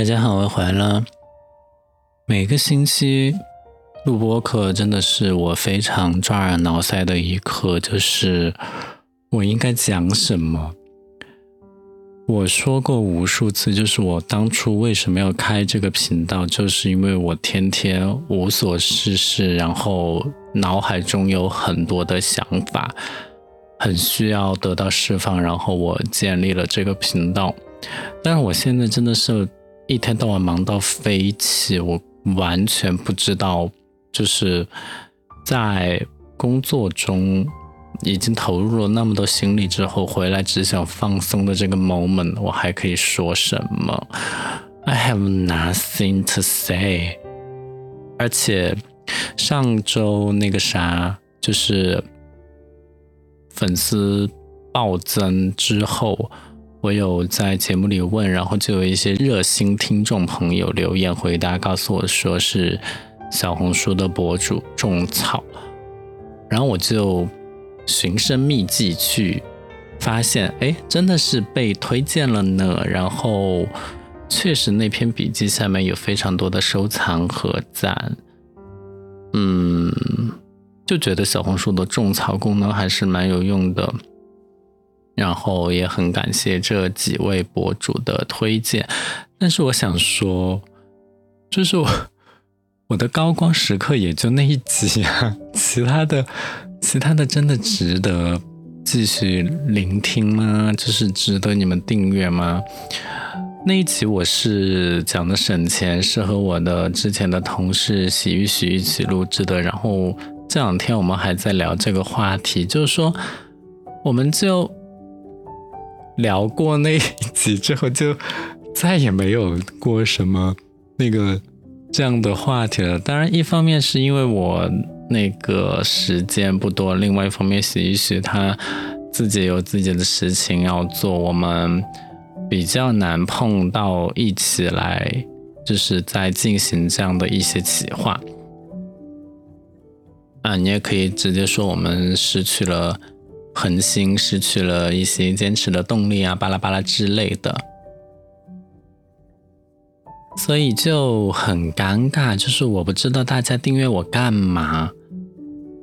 大家好，我回来了。每个星期录播课真的是我非常抓耳挠腮的一课，就是我应该讲什么。我说过无数次，就是我当初为什么要开这个频道，就是因为我天天无所事事，然后脑海中有很多的想法，很需要得到释放，然后我建立了这个频道。但是我现在真的是一天到晚忙到飞起，我完全不知道，就是在工作中。已经投入了那么多心力之后，回来只想放松的这个 moment，我还可以说什么？I have nothing to say。而且上周那个啥，就是粉丝暴增之后，我有在节目里问，然后就有一些热心听众朋友留言回答，告诉我说是小红书的博主种草，然后我就。寻声觅迹去发现，哎，真的是被推荐了呢。然后确实那篇笔记下面有非常多的收藏和赞，嗯，就觉得小红书的种草功能还是蛮有用的。然后也很感谢这几位博主的推荐。但是我想说，就是我我的高光时刻也就那一集啊，其他的。其他的真的值得继续聆听吗？就是值得你们订阅吗？那一集我是讲的省钱，是和我的之前的同事洗浴洗一起录制的。然后这两天我们还在聊这个话题，就是说我们就聊过那一集之后，就再也没有过什么那个这样的话题了。当然，一方面是因为我。那个时间不多，另外一方面，洗一许他自己有自己的事情要做，我们比较难碰到一起来，就是在进行这样的一些企划。啊，你也可以直接说我们失去了恒心，失去了一些坚持的动力啊，巴拉巴拉之类的。所以就很尴尬，就是我不知道大家订阅我干嘛。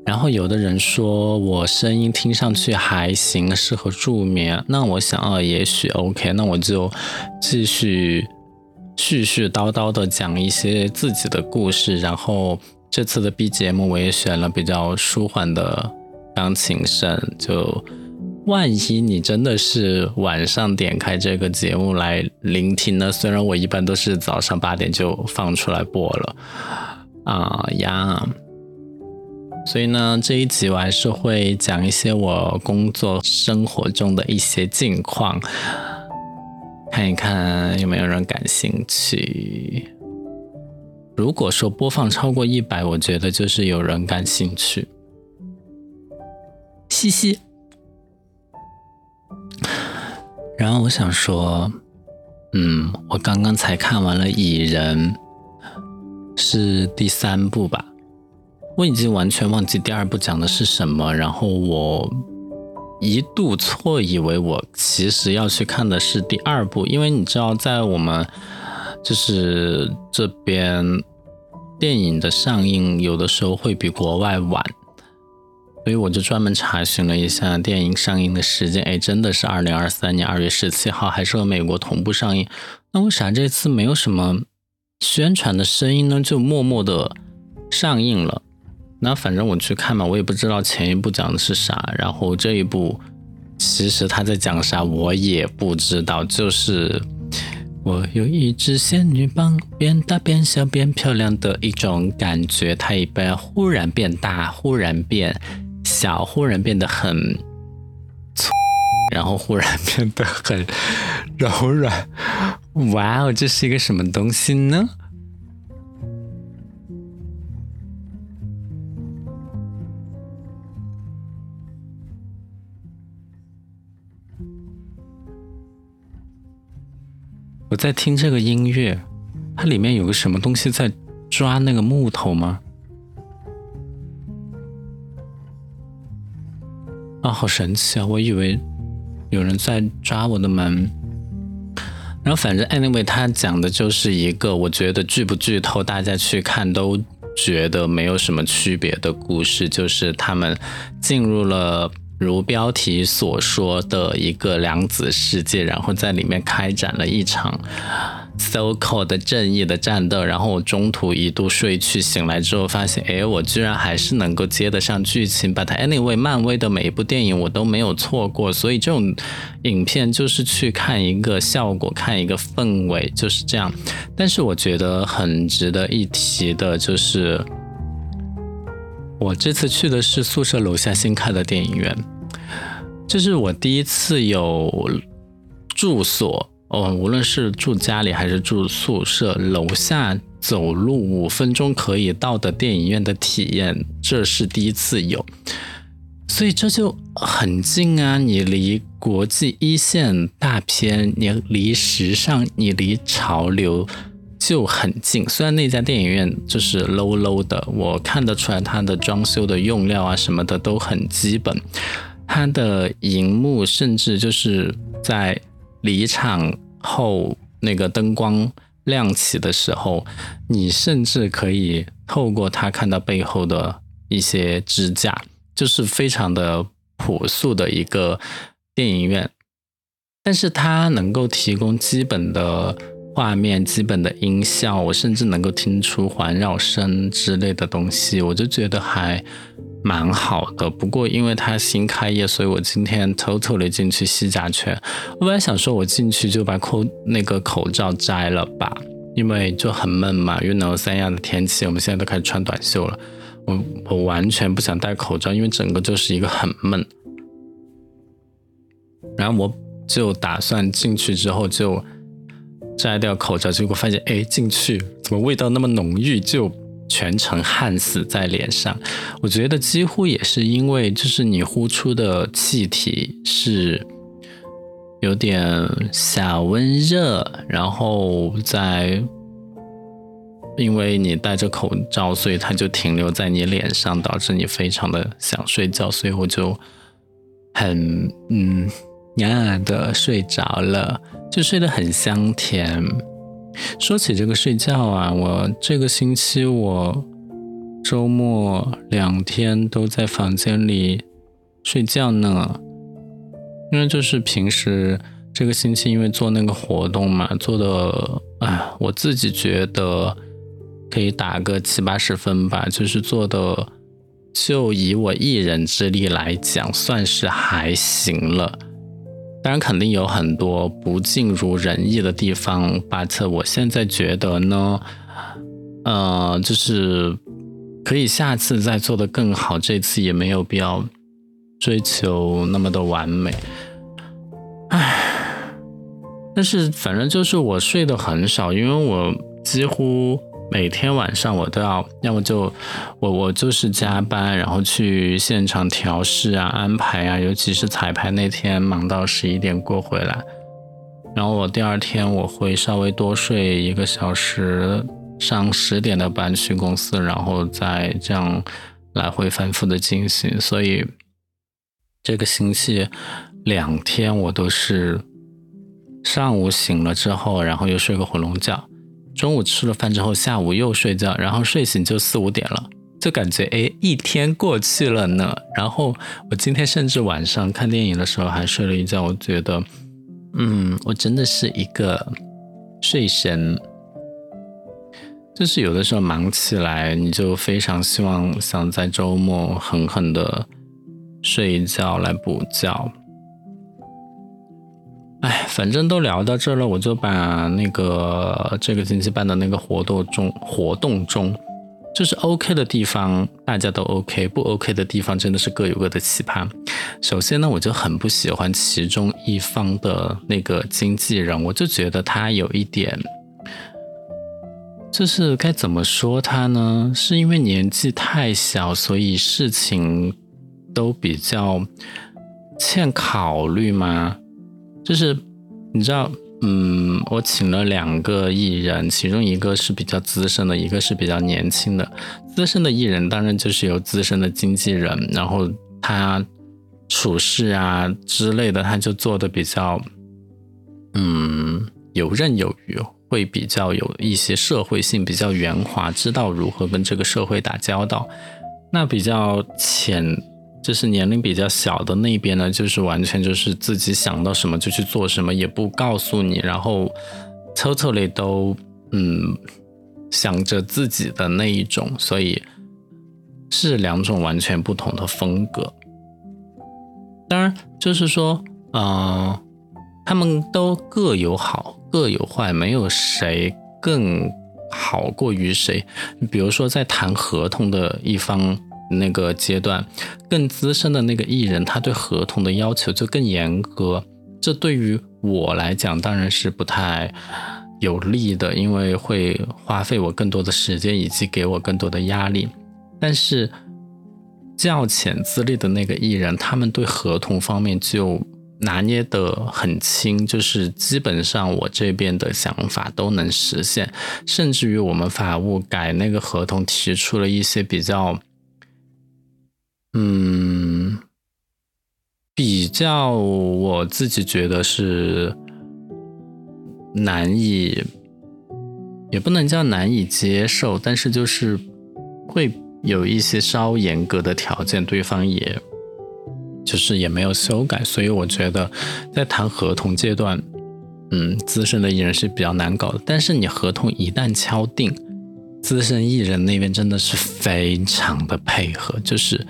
然后有的人说我声音听上去还行，适合助眠。那我想啊，也许 OK，那我就继续絮絮叨叨的讲一些自己的故事。然后这次的 B 节目我也选了比较舒缓的钢琴声，就万一你真的是晚上点开这个节目来聆听呢？虽然我一般都是早上八点就放出来播了啊呀。所以呢，这一集我还是会讲一些我工作生活中的一些近况，看一看有没有人感兴趣。如果说播放超过一百，我觉得就是有人感兴趣。嘻嘻。然后我想说，嗯，我刚刚才看完了《蚁人》，是第三部吧。我已经完全忘记第二部讲的是什么，然后我一度错以为我其实要去看的是第二部，因为你知道，在我们就是这边电影的上映有的时候会比国外晚，所以我就专门查询了一下电影上映的时间，哎，真的是二零二三年二月十七号，还是和美国同步上映。那为啥这次没有什么宣传的声音呢？就默默的上映了。那反正我去看嘛，我也不知道前一部讲的是啥，然后这一部其实他在讲啥我也不知道，就是我有一只仙女棒，变大变小变漂亮的一种感觉，它一般忽然变大，忽然变小，忽然变得很粗，然后忽然变得很柔软，哇哦，这是一个什么东西呢？我在听这个音乐，它里面有个什么东西在抓那个木头吗？啊，好神奇啊！我以为有人在抓我的门。然后反正 anyway，他讲的就是一个我觉得剧不剧透，大家去看都觉得没有什么区别的故事，就是他们进入了。如标题所说的一个量子世界，然后在里面开展了一场 so called 正义的战斗。然后我中途一度睡去，醒来之后发现，哎，我居然还是能够接得上剧情。But anyway，漫威的每一部电影我都没有错过，所以这种影片就是去看一个效果，看一个氛围，就是这样。但是我觉得很值得一提的就是。我这次去的是宿舍楼下新开的电影院，这是我第一次有住所哦，无论是住家里还是住宿舍，楼下走路五分钟可以到的电影院的体验，这是第一次有，所以这就很近啊！你离国际一线大片，你离时尚，你离潮流。就很近，虽然那家电影院就是 low low 的，我看得出来它的装修的用料啊什么的都很基本，它的荧幕甚至就是在离场后那个灯光亮起的时候，你甚至可以透过它看到背后的一些支架，就是非常的朴素的一个电影院，但是它能够提供基本的。画面基本的音效，我甚至能够听出环绕声之类的东西，我就觉得还蛮好的。不过因为它新开业，所以我今天偷偷的进去吸甲醛。我本来想说我进去就把口那个口罩摘了吧，因为就很闷嘛。因为三亚的天气，我们现在都开始穿短袖了。我我完全不想戴口罩，因为整个就是一个很闷。然后我就打算进去之后就。摘掉口罩，结果发现，哎，进去怎么味道那么浓郁，就全程焊死在脸上。我觉得几乎也是因为，就是你呼出的气体是有点小温热，然后在因为你戴着口罩，所以它就停留在你脸上，导致你非常的想睡觉，所以我就很嗯呀的睡着了。就睡得很香甜。说起这个睡觉啊，我这个星期我周末两天都在房间里睡觉呢。因为就是平时这个星期因为做那个活动嘛，做的哎，我自己觉得可以打个七八十分吧。就是做的，就以我一人之力来讲，算是还行了。当然，肯定有很多不尽如人意的地方，but 我现在觉得呢，呃，就是可以下次再做的更好，这次也没有必要追求那么的完美。唉，但是反正就是我睡得很少，因为我几乎。每天晚上我都要，要么就我我就是加班，然后去现场调试啊、安排啊，尤其是彩排那天忙到十一点过回来，然后我第二天我会稍微多睡一个小时，上十点的班去公司，然后再这样来回反复的进行，所以这个星期两天我都是上午醒了之后，然后又睡个回笼觉。中午吃了饭之后，下午又睡觉，然后睡醒就四五点了，就感觉哎，一天过去了呢。然后我今天甚至晚上看电影的时候还睡了一觉，我觉得，嗯，我真的是一个睡神。就是有的时候忙起来，你就非常希望想在周末狠狠的睡一觉来补觉。哎，反正都聊到这了，我就把那个这个星期办的那个活动中，活动中就是 OK 的地方，大家都 OK；不 OK 的地方，真的是各有各的奇葩。首先呢，我就很不喜欢其中一方的那个经纪人，我就觉得他有一点，就是该怎么说他呢？是因为年纪太小，所以事情都比较欠考虑吗？就是你知道，嗯，我请了两个艺人，其中一个是比较资深的，一个是比较年轻的。资深的艺人当然就是有资深的经纪人，然后他处事啊之类的，他就做的比较，嗯，游刃有余，会比较有一些社会性，比较圆滑，知道如何跟这个社会打交道。那比较浅，就是年龄比较小的那边呢，就是完全就是自己想到什么就去做什么，也不告诉你，然后 totally 都嗯想着自己的那一种，所以是两种完全不同的风格。当然，就是说，嗯，他们都各有好，各有坏，没有谁更好过于谁。比如说，在谈合同的一方那个阶段，更资深的那个艺人，他对合同的要求就更严格。这对于我来讲，当然是不太有利的，因为会花费我更多的时间，以及给我更多的压力。但是，较浅资历的那个艺人，他们对合同方面就拿捏得很轻，就是基本上我这边的想法都能实现，甚至于我们法务改那个合同，提出了一些比较，嗯，比较我自己觉得是难以，也不能叫难以接受，但是就是会。有一些稍严格的条件，对方也就是也没有修改，所以我觉得在谈合同阶段，嗯，资深的艺人是比较难搞的。但是你合同一旦敲定，资深艺人那边真的是非常的配合，就是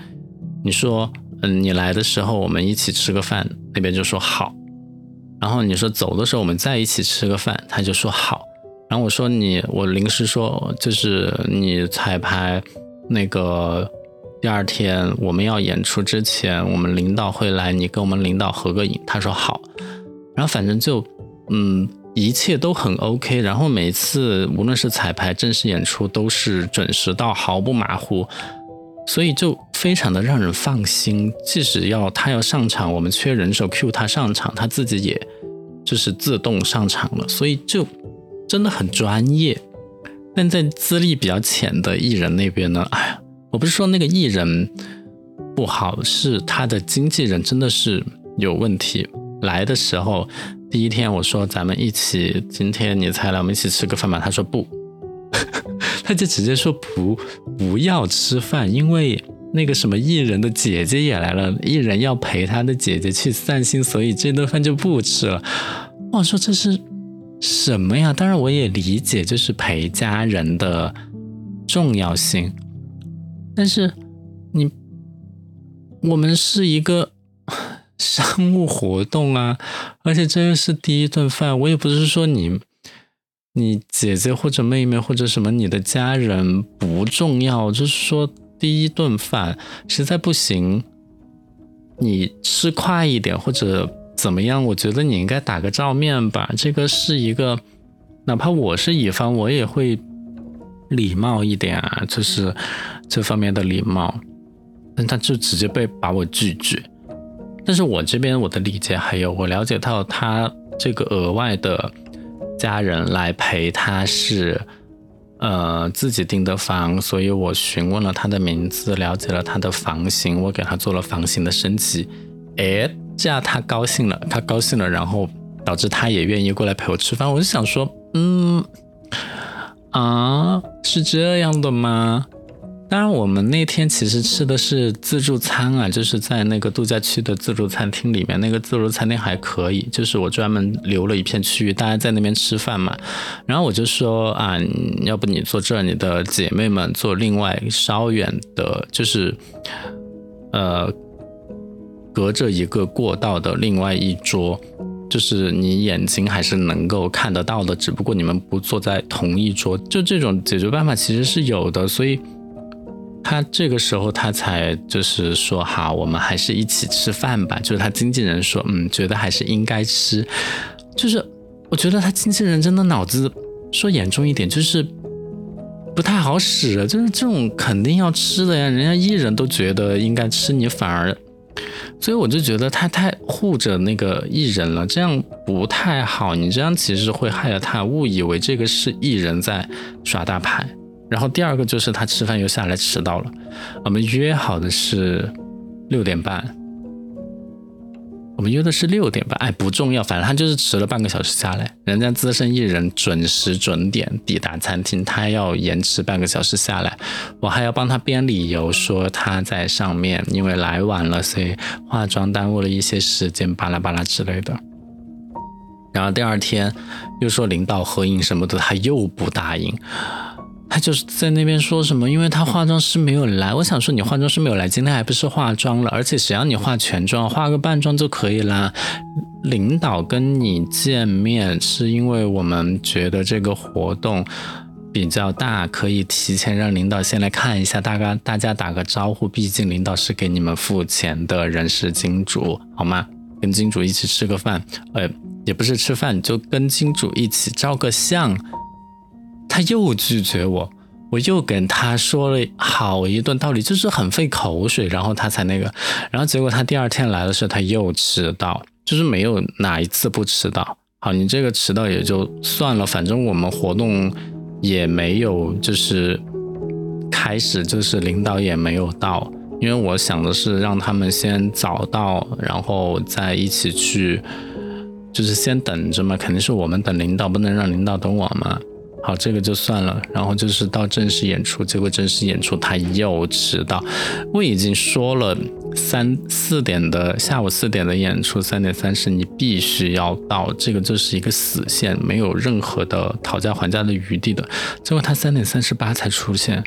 你说，嗯，你来的时候我们一起吃个饭，那边就说好，然后你说走的时候我们再一起吃个饭，他就说好，然后我说你，我临时说就是你彩排。那个第二天我们要演出之前，我们领导会来，你跟我们领导合个影。他说好，然后反正就嗯，一切都很 OK。然后每次无论是彩排、正式演出，都是准时到，毫不马虎，所以就非常的让人放心。即使要他要上场，我们缺人手，Q 他上场，他自己也就是自动上场了，所以就真的很专业。但在资历比较浅的艺人那边呢，哎呀，我不是说那个艺人不好，是他的经纪人真的是有问题。来的时候第一天我说咱们一起，今天你才来，我们一起吃个饭吧。他说不，他就直接说不不要吃饭，因为那个什么艺人的姐姐也来了，艺人要陪他的姐姐去散心，所以这顿饭就不吃了。我说这是。什么呀？当然我也理解，就是陪家人的重要性。但是你，我们是一个商务活动啊，而且这又是第一顿饭。我也不是说你，你姐姐或者妹妹或者什么你的家人不重要，就是说第一顿饭实在不行，你吃快一点或者。怎么样？我觉得你应该打个照面吧。这个是一个，哪怕我是乙方，我也会礼貌一点啊，就是这方面的礼貌。但他就直接被把我拒绝。但是我这边我的理解还有，我了解到他这个额外的家人来陪他是，呃，自己订的房，所以我询问了他的名字，了解了他的房型，我给他做了房型的升级。哎。这样他高兴了，他高兴了，然后导致他也愿意过来陪我吃饭。我就想说，嗯，啊，是这样的吗？当然，我们那天其实吃的是自助餐啊，就是在那个度假区的自助餐厅里面。那个自助餐厅还可以，就是我专门留了一片区域，大家在那边吃饭嘛。然后我就说啊，要不你坐这儿，你的姐妹们坐另外稍远的，就是呃。隔着一个过道的另外一桌，就是你眼睛还是能够看得到的，只不过你们不坐在同一桌。就这种解决办法其实是有的，所以他这个时候他才就是说好，我们还是一起吃饭吧。就是他经纪人说，嗯，觉得还是应该吃。就是我觉得他经纪人真的脑子说严重一点，就是不太好使。就是这种肯定要吃的呀，人家艺人都觉得应该吃，你反而。所以我就觉得他太护着那个艺人了，这样不太好。你这样其实会害了他，误以为这个是艺人在耍大牌。然后第二个就是他吃饭又下来迟到了，我们约好的是六点半，我们约的是六点半，哎，不重要，反正他就是迟了半个小时下来。人家资深艺人准时准点抵达餐厅，他要延迟半个小时下来，我还要帮他编理由说他在上面，因为来晚了，所以化妆耽误了一些时间，巴拉巴拉之类的。然后第二天又说领导合影什么的，他又不答应。他就是在那边说什么，因为他化妆师没有来。我想说，你化妆师没有来，今天还不是化妆了？而且谁让你化全妆，化个半妆就可以啦。领导跟你见面是因为我们觉得这个活动比较大，可以提前让领导先来看一下，大家大家打个招呼。毕竟领导是给你们付钱的人事金主，好吗？跟金主一起吃个饭，呃，也不是吃饭，就跟金主一起照个相。他又拒绝我，我又跟他说了好一顿道理，就是很费口水，然后他才那个，然后结果他第二天来的时候他又迟到，就是没有哪一次不迟到。好，你这个迟到也就算了，反正我们活动也没有就是开始，就是领导也没有到，因为我想的是让他们先早到，然后再一起去，就是先等着嘛，肯定是我们等领导，不能让领导等我嘛。好，这个就算了。然后就是到正式演出，结果正式演出他又迟到。我已经说了三四点的下午四点的演出，三点三十你必须要到，这个就是一个死线，没有任何的讨价还价的余地的。结果他三点三十八才出现，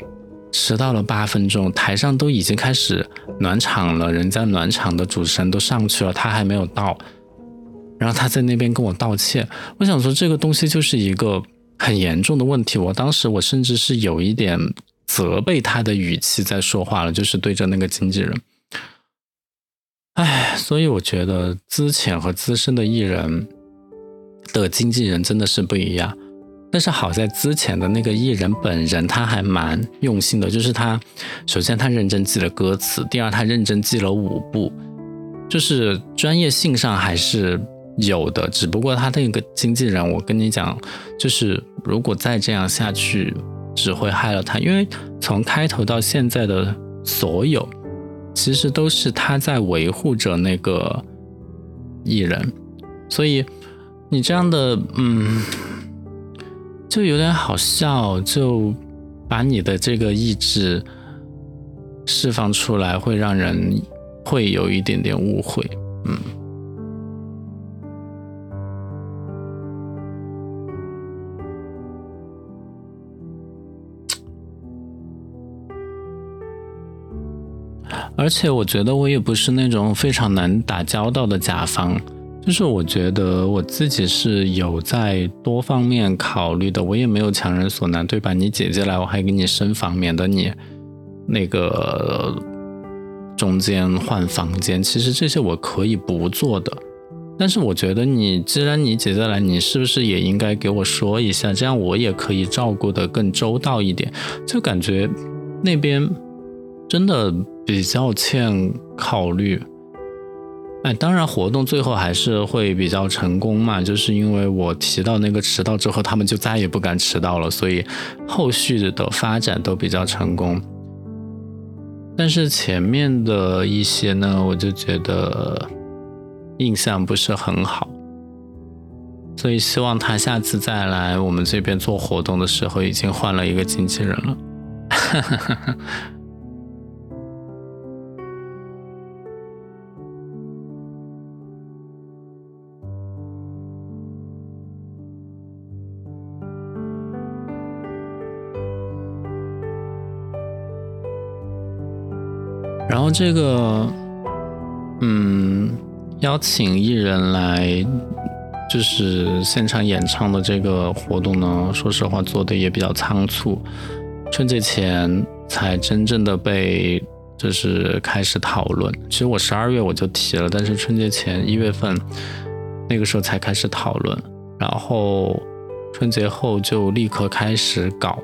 迟到了八分钟。台上都已经开始暖场了，人家暖场的主持人都上去了，他还没有到。然后他在那边跟我道歉。我想说，这个东西就是一个。很严重的问题，我当时我甚至是有一点责备他的语气在说话了，就是对着那个经纪人。哎，所以我觉得资浅和资深的艺人的经纪人真的是不一样。但是好在资浅的那个艺人本人他还蛮用心的，就是他首先他认真记了歌词，第二他认真记了舞步，就是专业性上还是。有的，只不过他那个经纪人，我跟你讲，就是如果再这样下去，只会害了他。因为从开头到现在的所有，其实都是他在维护着那个艺人，所以你这样的，嗯，就有点好笑，就把你的这个意志释放出来，会让人会有一点点误会，嗯。而且我觉得我也不是那种非常难打交道的甲方，就是我觉得我自己是有在多方面考虑的，我也没有强人所难，对吧？你姐姐来，我还给你升房，免得你那个中间换房间。其实这些我可以不做的，但是我觉得你既然你姐姐来，你是不是也应该给我说一下，这样我也可以照顾的更周到一点？就感觉那边真的。比较欠考虑，哎，当然活动最后还是会比较成功嘛，就是因为我提到那个迟到之后，他们就再也不敢迟到了，所以后续的发展都比较成功。但是前面的一些呢，我就觉得印象不是很好，所以希望他下次再来我们这边做活动的时候，已经换了一个经纪人了。然后这个，嗯，邀请艺人来就是现场演唱的这个活动呢，说实话做的也比较仓促，春节前才真正的被就是开始讨论。其实我十二月我就提了，但是春节前一月份那个时候才开始讨论，然后春节后就立刻开始搞。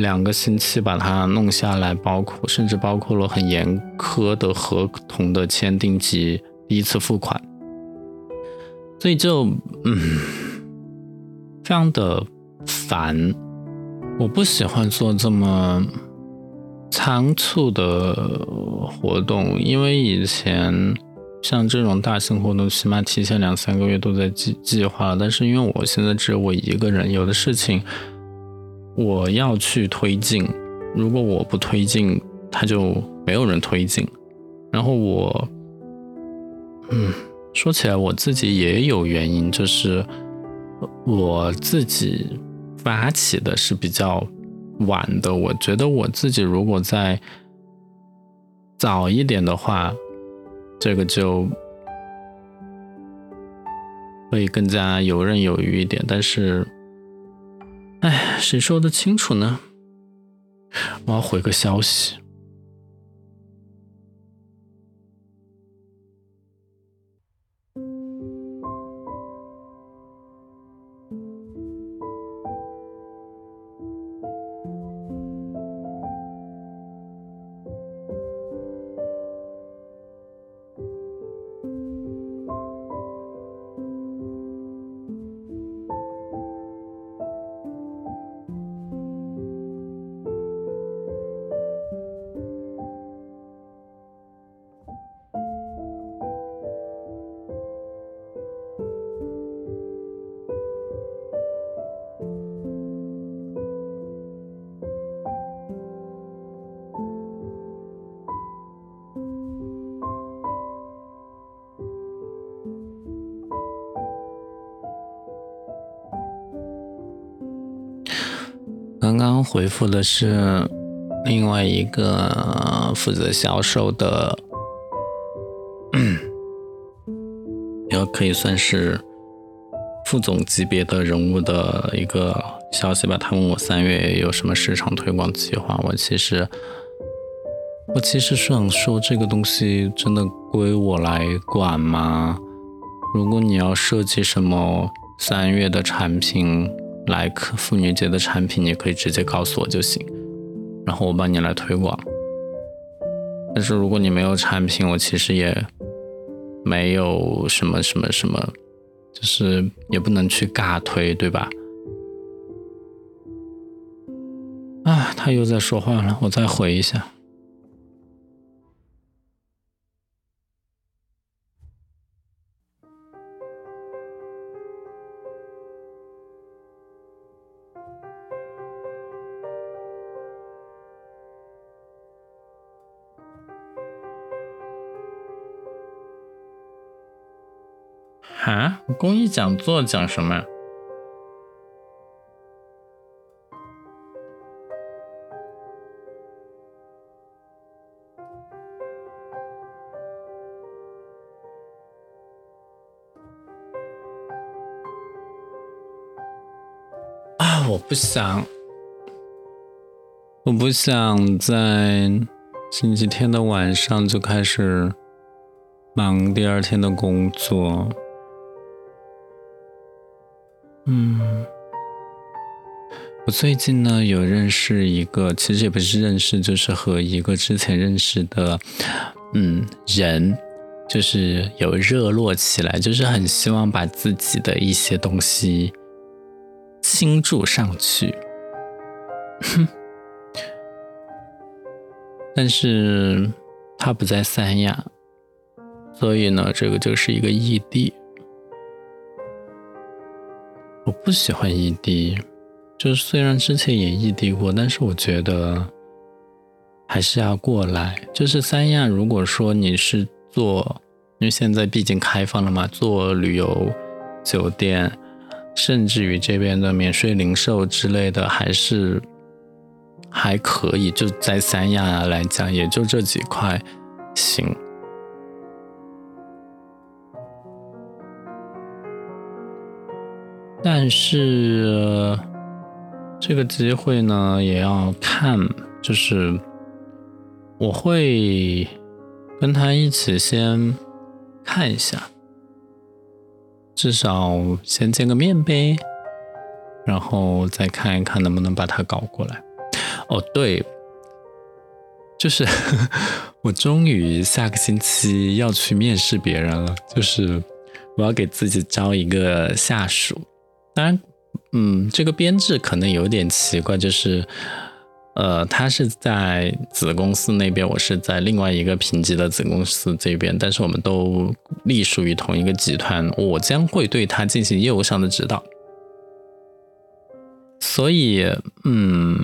两个星期把它弄下来，包括甚至包括了很严苛的合同的签订及第一次付款，所以就嗯，非常的烦。我不喜欢做这么仓促的活动，因为以前像这种大型活动，起码提前两三个月都在计计划。但是因为我现在只有我一个人，有的事情我要去推进，如果我不推进，他就没有人推进。然后我，嗯，说起来我自己也有原因，就是我自己发起的是比较晚的。我觉得我自己如果在早一点的话。这个就会更加游刃有余一点，但是，哎，谁说的清楚呢？我要回个消息。刚回复的是另外一个负责销售的，也可以算是副总级别的人物的一个消息吧。他问我三月有什么市场推广计划，我其实我其实是想说，这个东西真的归我来管吗？如果你要设计什么三月的产品。来妇女节的产品，你可以直接告诉我就行，然后我帮你来推广。但是如果你没有产品，我其实也没有什么什么什么，就是也不能去尬推，对吧？啊，他又在说话了，我再回一下。公益讲座讲什么？啊，我不想，我不想在星期天的晚上就开始忙第二天的工作。嗯，我最近呢有认识一个，其实也不是认识，就是和一个之前认识的，嗯，人，就是有热络起来，就是很希望把自己的一些东西倾注上去，哼，但是他不在三亚，所以呢，这个就是一个异地。我不喜欢异地，就是虽然之前也异地过，但是我觉得还是要过来。就是三亚，如果说你是做，因为现在毕竟开放了嘛，做旅游酒店，甚至于这边的免税零售之类的，还是还可以。就在三亚来讲，也就这几块行。但是这个机会呢，也要看，就是我会跟他一起先看一下，至少先见个面呗，然后再看一看能不能把他搞过来。哦，对，就是 我终于下个星期要去面试别人了，就是我要给自己招一个下属。当然，嗯，这个编制可能有点奇怪，就是呃，他是在子公司那边，我是在另外一个评级的子公司这边，但是我们都隶属于同一个集团，我将会对他进行业务上的指导。所以，嗯，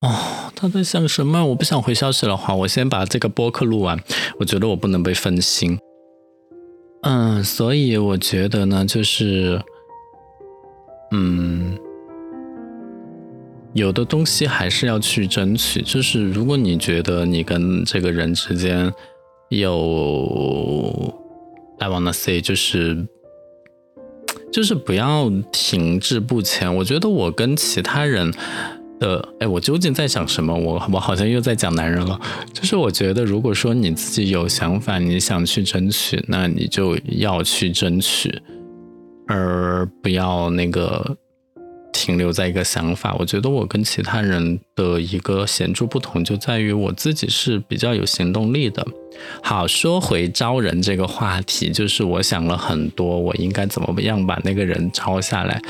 哦，他在想什么？我不想回消息的话，我先把这个播客录完。我觉得我不能被分心。嗯，所以我觉得呢，就是。嗯，有的东西还是要去争取。就是如果你觉得你跟这个人之间有，I wanna say，就是就是不要停滞不前。我觉得我跟其他人的，哎，我究竟在想什么？我我好像又在讲男人了。就是我觉得，如果说你自己有想法，你想去争取，那你就要去争取。而不要那个停留在一个想法。我觉得我跟其他人的一个显著不同，就在于我自己是比较有行动力的。好，说回招人这个话题，就是我想了很多，我应该怎么样把那个人招下来。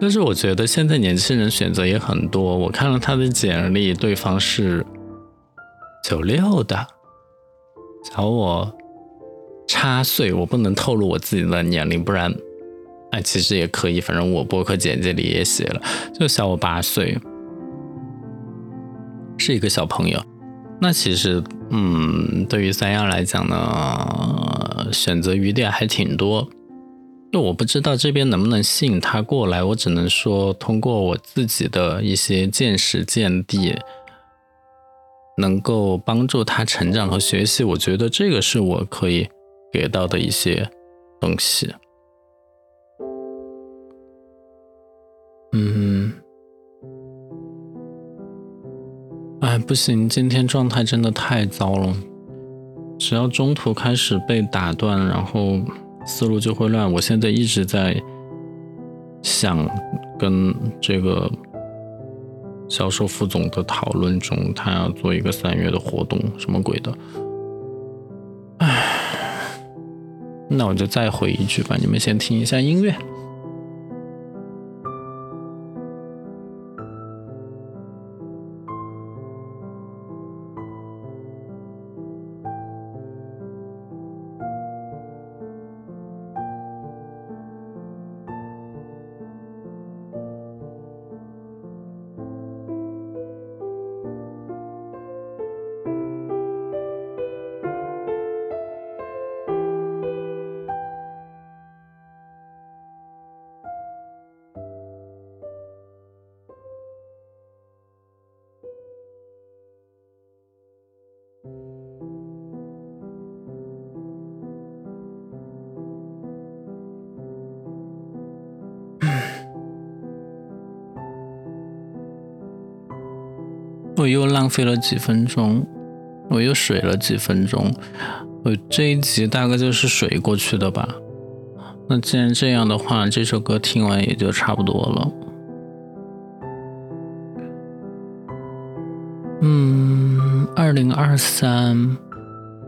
但是我觉得现在年轻人选择也很多。我看了他的简历，对方是九六的，小我。差岁，我不能透露我自己的年龄，不然，哎，其实也可以，反正我博客简介里也写了，就小我八岁，是一个小朋友。那其实，嗯，对于三亚来讲呢，选择余地还挺多。就我不知道这边能不能吸引他过来，我只能说，通过我自己的一些见识见地，能够帮助他成长和学习。我觉得这个是我可以。给到的一些东西，嗯，哎，不行，今天状态真的太糟了。只要中途开始被打断，然后思路就会乱。我现在一直在想跟这个销售副总的讨论中，他要做一个三月的活动，什么鬼的。唉那我就再回一句吧，你们先听一下音乐。我又浪费了几分钟，我又水了几分钟，我这一集大概就是水过去的吧。那既然这样的话，这首歌听完也就差不多了。嗯，二零二三，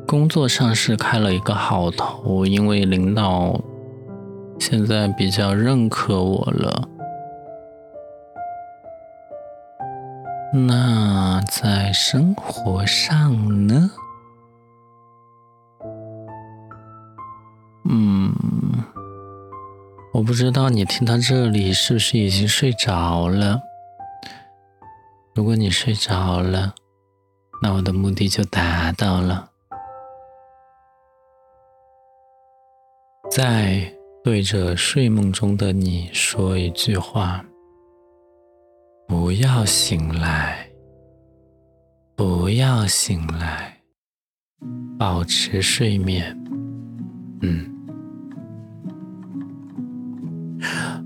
工作上是开了一个好头，因为领导现在比较认可我了。那在生活上呢？嗯，我不知道你听到这里是不是已经睡着了。如果你睡着了，那我的目的就达到了。再对着睡梦中的你说一句话。不要醒来，不要醒来，保持睡眠。嗯，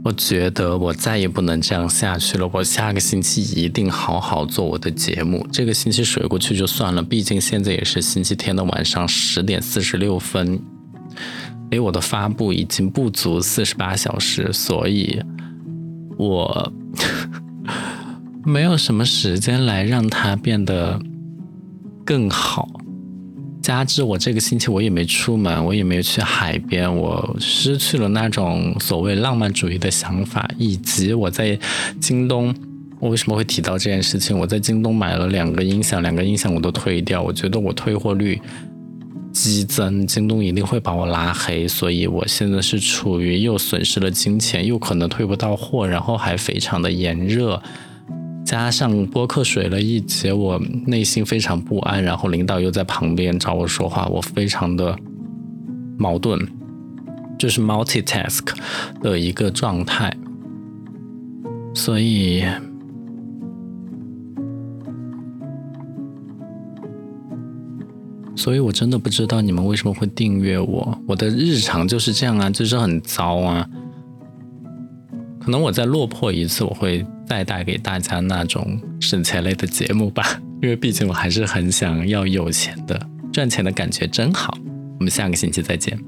我觉得我再也不能这样下去了。我下个星期一定好好做我的节目。这个星期水过去就算了，毕竟现在也是星期天的晚上十点四十六分，离我的发布已经不足四十八小时，所以我。没有什么时间来让它变得更好。加之我这个星期我也没出门，我也没有去海边，我失去了那种所谓浪漫主义的想法，以及我在京东，我为什么会提到这件事情？我在京东买了两个音响，两个音响我都退掉，我觉得我退货率激增，京东一定会把我拉黑，所以我现在是处于又损失了金钱，又可能退不到货，然后还非常的炎热。加上播客水了一节，我内心非常不安。然后领导又在旁边找我说话，我非常的矛盾，就是 multitask 的一个状态。所以，所以我真的不知道你们为什么会订阅我。我的日常就是这样啊，就是很糟啊。可能我再落魄一次，我会。再带给大家那种省钱类的节目吧，因为毕竟我还是很想要有钱的，赚钱的感觉真好。我们下个星期再见。